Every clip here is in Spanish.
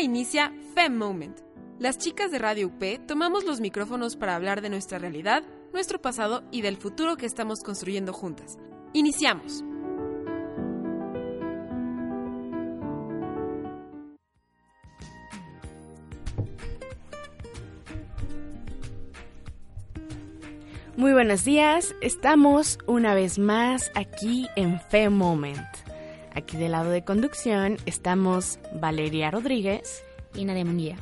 Inicia Fem Moment. Las chicas de Radio UP tomamos los micrófonos para hablar de nuestra realidad, nuestro pasado y del futuro que estamos construyendo juntas. Iniciamos. Muy buenos días, estamos una vez más aquí en Fe Moment. Aquí del lado de conducción estamos Valeria Rodríguez y Nadia Munguía.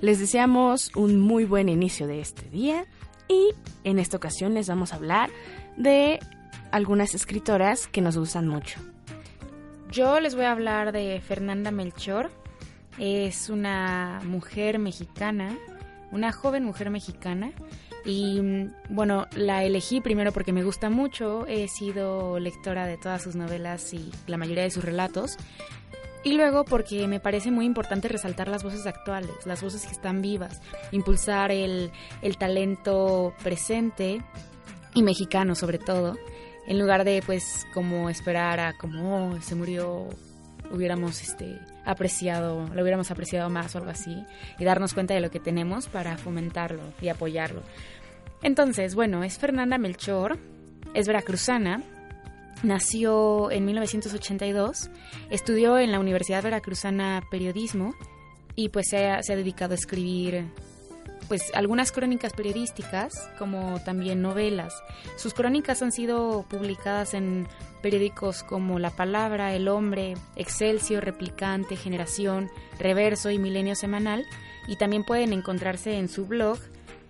Les deseamos un muy buen inicio de este día y en esta ocasión les vamos a hablar de algunas escritoras que nos gustan mucho. Yo les voy a hablar de Fernanda Melchor. Es una mujer mexicana, una joven mujer mexicana y mm, bueno, la elegí primero porque me gusta mucho, he sido lectora de todas sus novelas y la mayoría de sus relatos. Y luego porque me parece muy importante resaltar las voces actuales, las voces que están vivas, impulsar el, el talento presente y mexicano sobre todo, en lugar de pues como esperar a como oh, se murió hubiéramos este apreciado, lo hubiéramos apreciado más o algo así y darnos cuenta de lo que tenemos para fomentarlo y apoyarlo. Entonces, bueno, es Fernanda Melchor, es veracruzana, nació en 1982, estudió en la Universidad Veracruzana Periodismo y pues se ha, se ha dedicado a escribir pues algunas crónicas periodísticas como también novelas. Sus crónicas han sido publicadas en periódicos como La Palabra, El Hombre, Excelsior, Replicante, Generación, Reverso y Milenio Semanal y también pueden encontrarse en su blog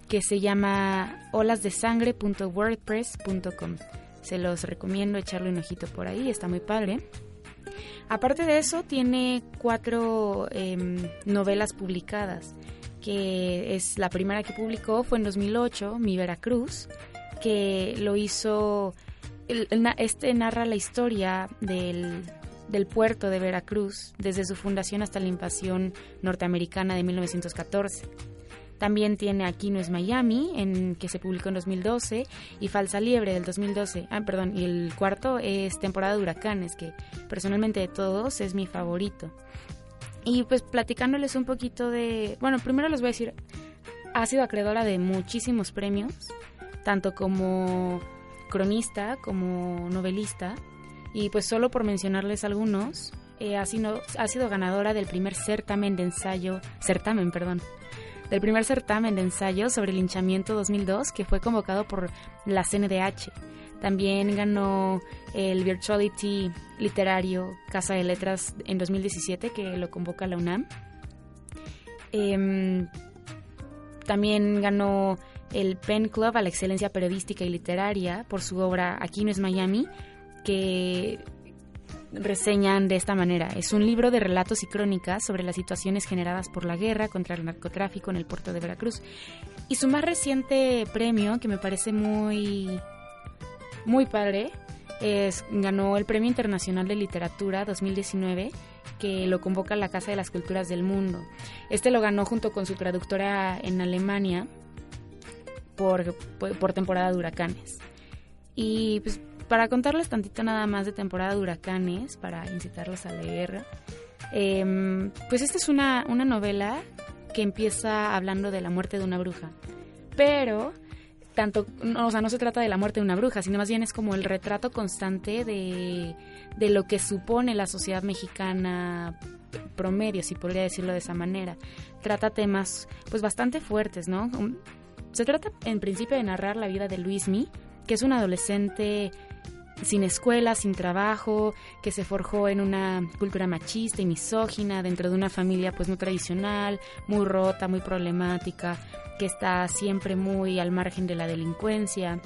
que se llama olasdesangre.wordpress.com. Se los recomiendo echarle un ojito por ahí, está muy padre. Aparte de eso, tiene cuatro em, novelas publicadas que es la primera que publicó fue en 2008, Mi Veracruz, que lo hizo, este narra la historia del, del puerto de Veracruz desde su fundación hasta la invasión norteamericana de 1914. También tiene Aquí no es Miami, en, que se publicó en 2012, y Falsa Liebre del 2012. Ah, perdón, y el cuarto es Temporada de Huracanes, que personalmente de todos es mi favorito. Y pues platicándoles un poquito de, bueno, primero les voy a decir, ha sido acreedora de muchísimos premios, tanto como cronista como novelista, y pues solo por mencionarles algunos, eh, ha, sido, ha sido ganadora del primer certamen de ensayo, certamen, perdón, del primer certamen de ensayo sobre el linchamiento 2002 que fue convocado por la CNDH. También ganó el Virtuality Literario Casa de Letras en 2017, que lo convoca la UNAM. Em, también ganó el Pen Club a la excelencia periodística y literaria por su obra Aquí no es Miami, que reseñan de esta manera. Es un libro de relatos y crónicas sobre las situaciones generadas por la guerra contra el narcotráfico en el puerto de Veracruz. Y su más reciente premio, que me parece muy muy padre. Es, ganó el Premio Internacional de Literatura 2019 que lo convoca la Casa de las Culturas del Mundo. Este lo ganó junto con su traductora en Alemania por, por, temporada de huracanes. Y pues para contarles tantito nada más de temporada de huracanes, para incitarlos a leer, em, pues esta es una, una novela que empieza hablando de la muerte de una bruja. Pero tanto, o sea, no se trata de la muerte de una bruja, sino más bien es como el retrato constante de, de lo que supone la sociedad mexicana promedio, si podría decirlo de esa manera. Trata temas pues bastante fuertes, ¿no? Se trata en principio de narrar la vida de Luismi, que es un adolescente sin escuela, sin trabajo, que se forjó en una cultura machista y misógina dentro de una familia pues no tradicional, muy rota, muy problemática, que está siempre muy al margen de la delincuencia.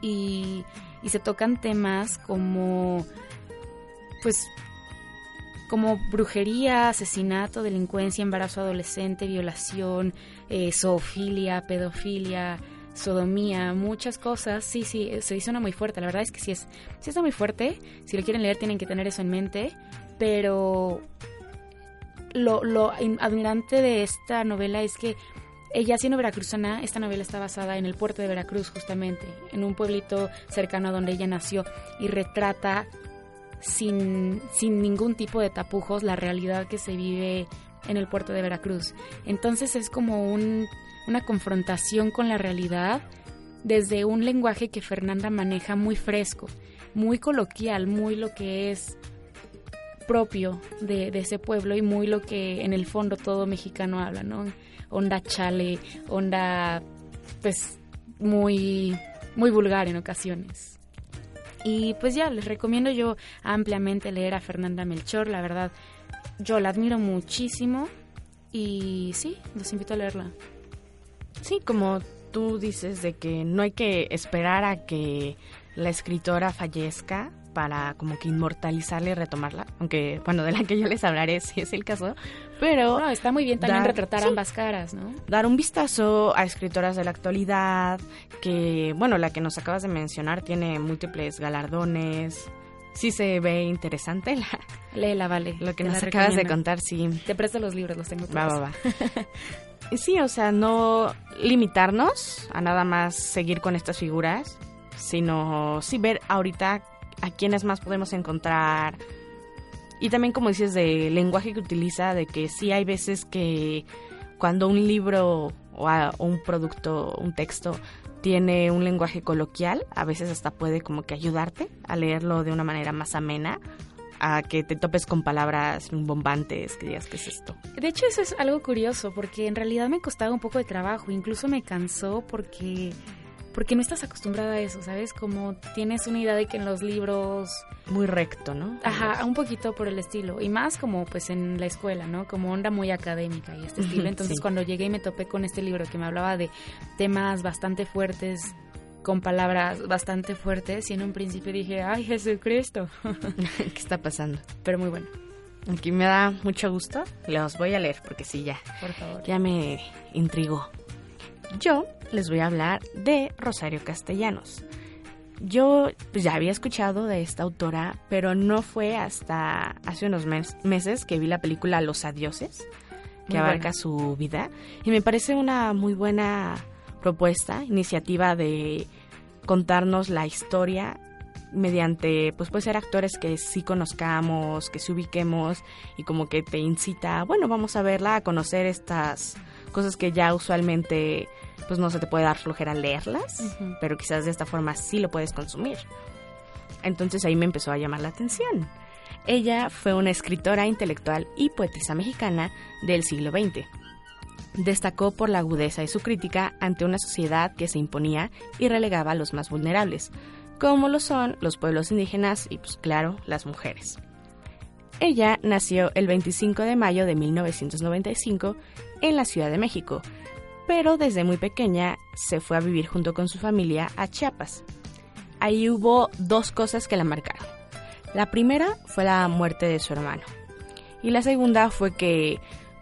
Y, se tocan temas como pues como brujería, asesinato, delincuencia, embarazo adolescente, violación, eh, zoofilia, pedofilia, sodomía, muchas cosas. Sí, sí, se suena muy fuerte. La verdad es que sí, es, sí está muy fuerte. Si lo quieren leer tienen que tener eso en mente. Pero lo, lo admirante de esta novela es que ella siendo veracruzana, esta novela está basada en el puerto de Veracruz justamente, en un pueblito cercano a donde ella nació y retrata sin, sin ningún tipo de tapujos la realidad que se vive en el puerto de Veracruz. Entonces es como un, una confrontación con la realidad desde un lenguaje que Fernanda maneja muy fresco, muy coloquial, muy lo que es propio de, de, ese pueblo y muy lo que en el fondo todo mexicano habla, ¿no? Onda chale, onda pues muy, muy vulgar en ocasiones. Y pues ya, les recomiendo yo ampliamente leer a Fernanda Melchor, la verdad, yo la admiro muchísimo y sí, los invito a leerla. Sí, como tú dices de que no hay que esperar a que la escritora fallezca para como que inmortalizarla y retomarla, aunque bueno, de la que yo les hablaré si es el caso, pero... No, está muy bien también retratar ambas caras, ¿no? Dar un vistazo a escritoras de la actualidad, que bueno, la que nos acabas de mencionar tiene múltiples galardones, sí se ve interesante la... Léela, vale. Lo que nos acabas de contar, sí. Te presto los libros, los tengo todos. Va, va, va. sí, o sea, no limitarnos a nada más seguir con estas figuras, sino sí ver ahorita a quiénes más podemos encontrar. Y también, como dices, de lenguaje que utiliza, de que sí hay veces que cuando un libro o, un producto, un texto, tiene un lenguaje coloquial, a veces hasta puede como que ayudarte a leerlo de una manera más amena a que te topes con palabras bombantes, que digas, ¿qué es esto? De hecho, eso es algo curioso, porque en realidad me costaba un poco de trabajo, incluso me cansó porque porque no estás acostumbrada a eso, ¿sabes? Como tienes una idea de que en los libros... Muy recto, ¿no? Ajá, un poquito por el estilo. Y más como pues en la escuela, ¿no? Como onda muy académica y este estilo. Entonces cuando llegué y me topé con este libro que me hablaba de temas bastante fuertes, con palabras bastante fuertes, y en un principio dije, ay Jesucristo. ¿Qué está pasando? Pero muy bueno. Aquí me da mucho gusto. Los voy a leer porque sí, ya. Por favor. Ya me intrigó. Yo les voy a hablar de Rosario Castellanos. Yo pues, ya había escuchado de esta autora, pero no fue hasta hace unos meses que vi la película Los Adioses, que abarca su vida, y me parece una muy buena propuesta, iniciativa de contarnos la historia mediante, pues puede ser actores que sí conozcamos, que se ubiquemos y como que te incita, bueno, vamos a verla, a conocer estas cosas que ya usualmente pues no se te puede dar flojera leerlas, pero quizás de esta forma sí lo puedes consumir. Entonces ahí me empezó a llamar la atención. Ella fue una escritora intelectual y poetisa mexicana del siglo XX. Destacó por la agudeza de su crítica ante una sociedad que se imponía y relegaba a los más vulnerables, como lo son los pueblos indígenas y, pues claro, las mujeres. Ella nació el 25 de mayo de 1995 en la Ciudad de México, pero desde muy pequeña se fue a vivir junto con su familia a Chiapas. Ahí hubo dos cosas que la marcaron. La primera fue la muerte de su hermano y la segunda fue que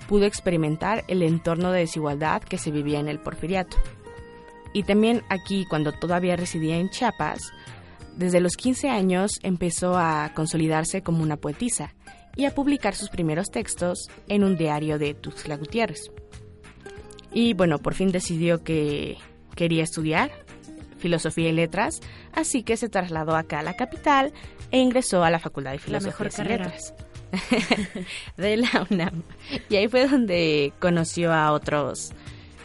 pudo experimentar el entorno de desigualdad que se vivía en el porfiriato. Y también aquí, cuando todavía residía en Chiapas, desde los 15 años empezó a consolidarse como una poetisa y a publicar sus primeros textos en un diario de Tuxtla Gutiérrez. Y bueno, por fin decidió que quería estudiar filosofía y letras, así que se trasladó acá a la capital e ingresó a la Facultad de Filosofía y Letras de la UNAM. Y ahí fue donde conoció a otros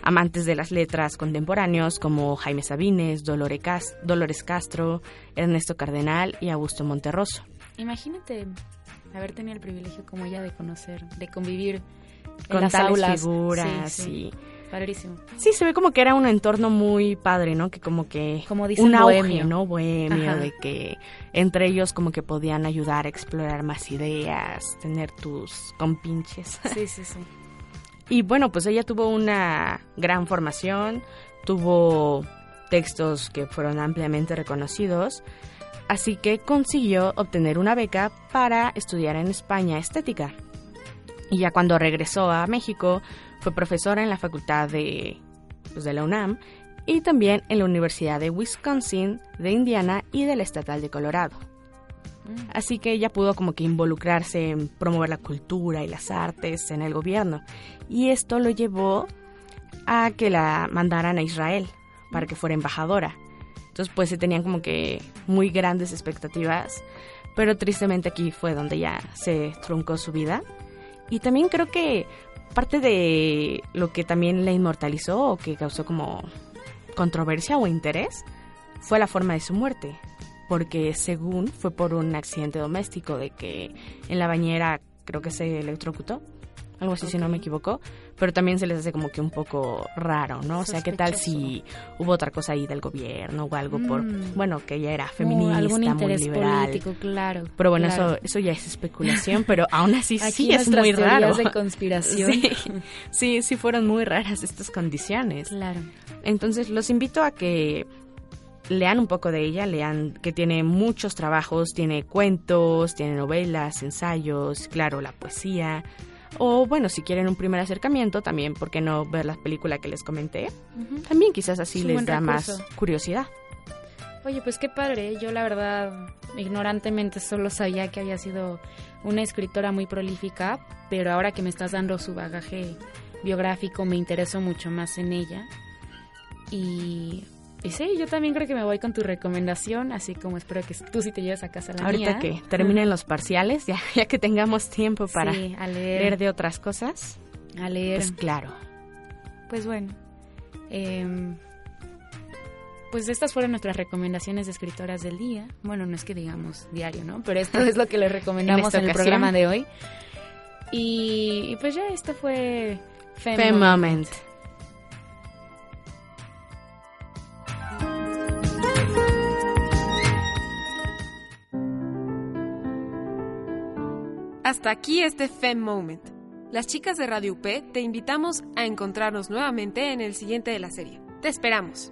amantes de las letras contemporáneos como Jaime Sabines, Dolores Castro, Ernesto Cardenal y Augusto Monterroso. Imagínate haber tenido el privilegio como ella de conocer, de convivir con las aulas. figuras sí, sí. Padrísimo. Sí, se ve como que era un entorno muy padre, ¿no? Que como que como un bohemio. ¿no? Bohemio, de que entre ellos como que podían ayudar a explorar más ideas, tener tus compinches. Sí, sí, sí. Y bueno, pues ella tuvo una gran formación, tuvo textos que fueron ampliamente reconocidos Así que consiguió obtener una beca para estudiar en España estética. Y ya cuando regresó a México, fue profesora en la facultad de, pues, de la UNAM y también en la Universidad de Wisconsin, de Indiana y de la Estatal de Colorado. Mm. Así que ella pudo como que involucrarse en promover la cultura y las artes en el gobierno. Y esto lo llevó a que la mandaran a Israel para que fuera embajadora. Entonces pues se tenían como que muy grandes expectativas, pero tristemente aquí fue donde ya se truncó su vida. Y también creo que parte de lo que también la inmortalizó o que causó como controversia o interés fue la forma de su muerte, porque según fue por un accidente doméstico de que en la bañera creo que se electrocutó algo así si no me equivoco, pero también se les hace como que un poco raro, ¿no? O sea, ¿qué tal si hubo otra cosa ahí del gobierno o algo por, mm. bueno, que ella era feminista, algún interés muy liberal. político, claro. Pero bueno, eso eso ya es especulación, pero aún así sí es muy raro. de conspiración. Sí, sí, sí fueron muy raras estas condiciones. Claro. Entonces, los invito a que lean un poco de ella, lean que tiene muchos trabajos, tiene cuentos, tiene novelas, ensayos, claro, la poesía, o bueno, si quieren un primer acercamiento, también, ¿por qué no ver la película que les comenté? También quizás así les da más curiosidad. Oye, pues qué padre. Yo la verdad, ignorantemente solo sabía que había sido una escritora muy prolífica, pero ahora que me estás dando su bagaje biográfico me intereso mucho más en ella. Y y sí, yo también creo que me voy con tu recomendación, así como espero que tú sí te lleves a casa la Ahorita que terminen los parciales, ya, ya que tengamos tiempo para leer. de otras cosas. A leer. Pues claro. Pues bueno. Em, pues estas fueron nuestras recomendaciones de escritoras del día. Bueno, no es que digamos diario, ¿no? Pero esto es lo que les recomendamos en, el programa de hoy. Y, pues ya, esto fue Fem, Moment. Hasta aquí este Fem Moment. Las chicas de Radio UP te invitamos a encontrarnos nuevamente en el siguiente de la serie. Te esperamos.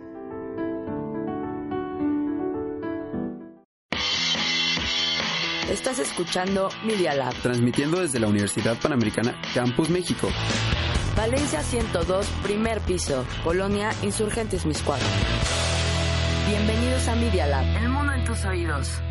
Estás escuchando Media Lab. Transmitiendo desde la Universidad Panamericana Campus México. Valencia 102, primer piso. Polonia, Insurgentes Miscuadro. Bienvenidos a Media Lab. El mundo en tus oídos.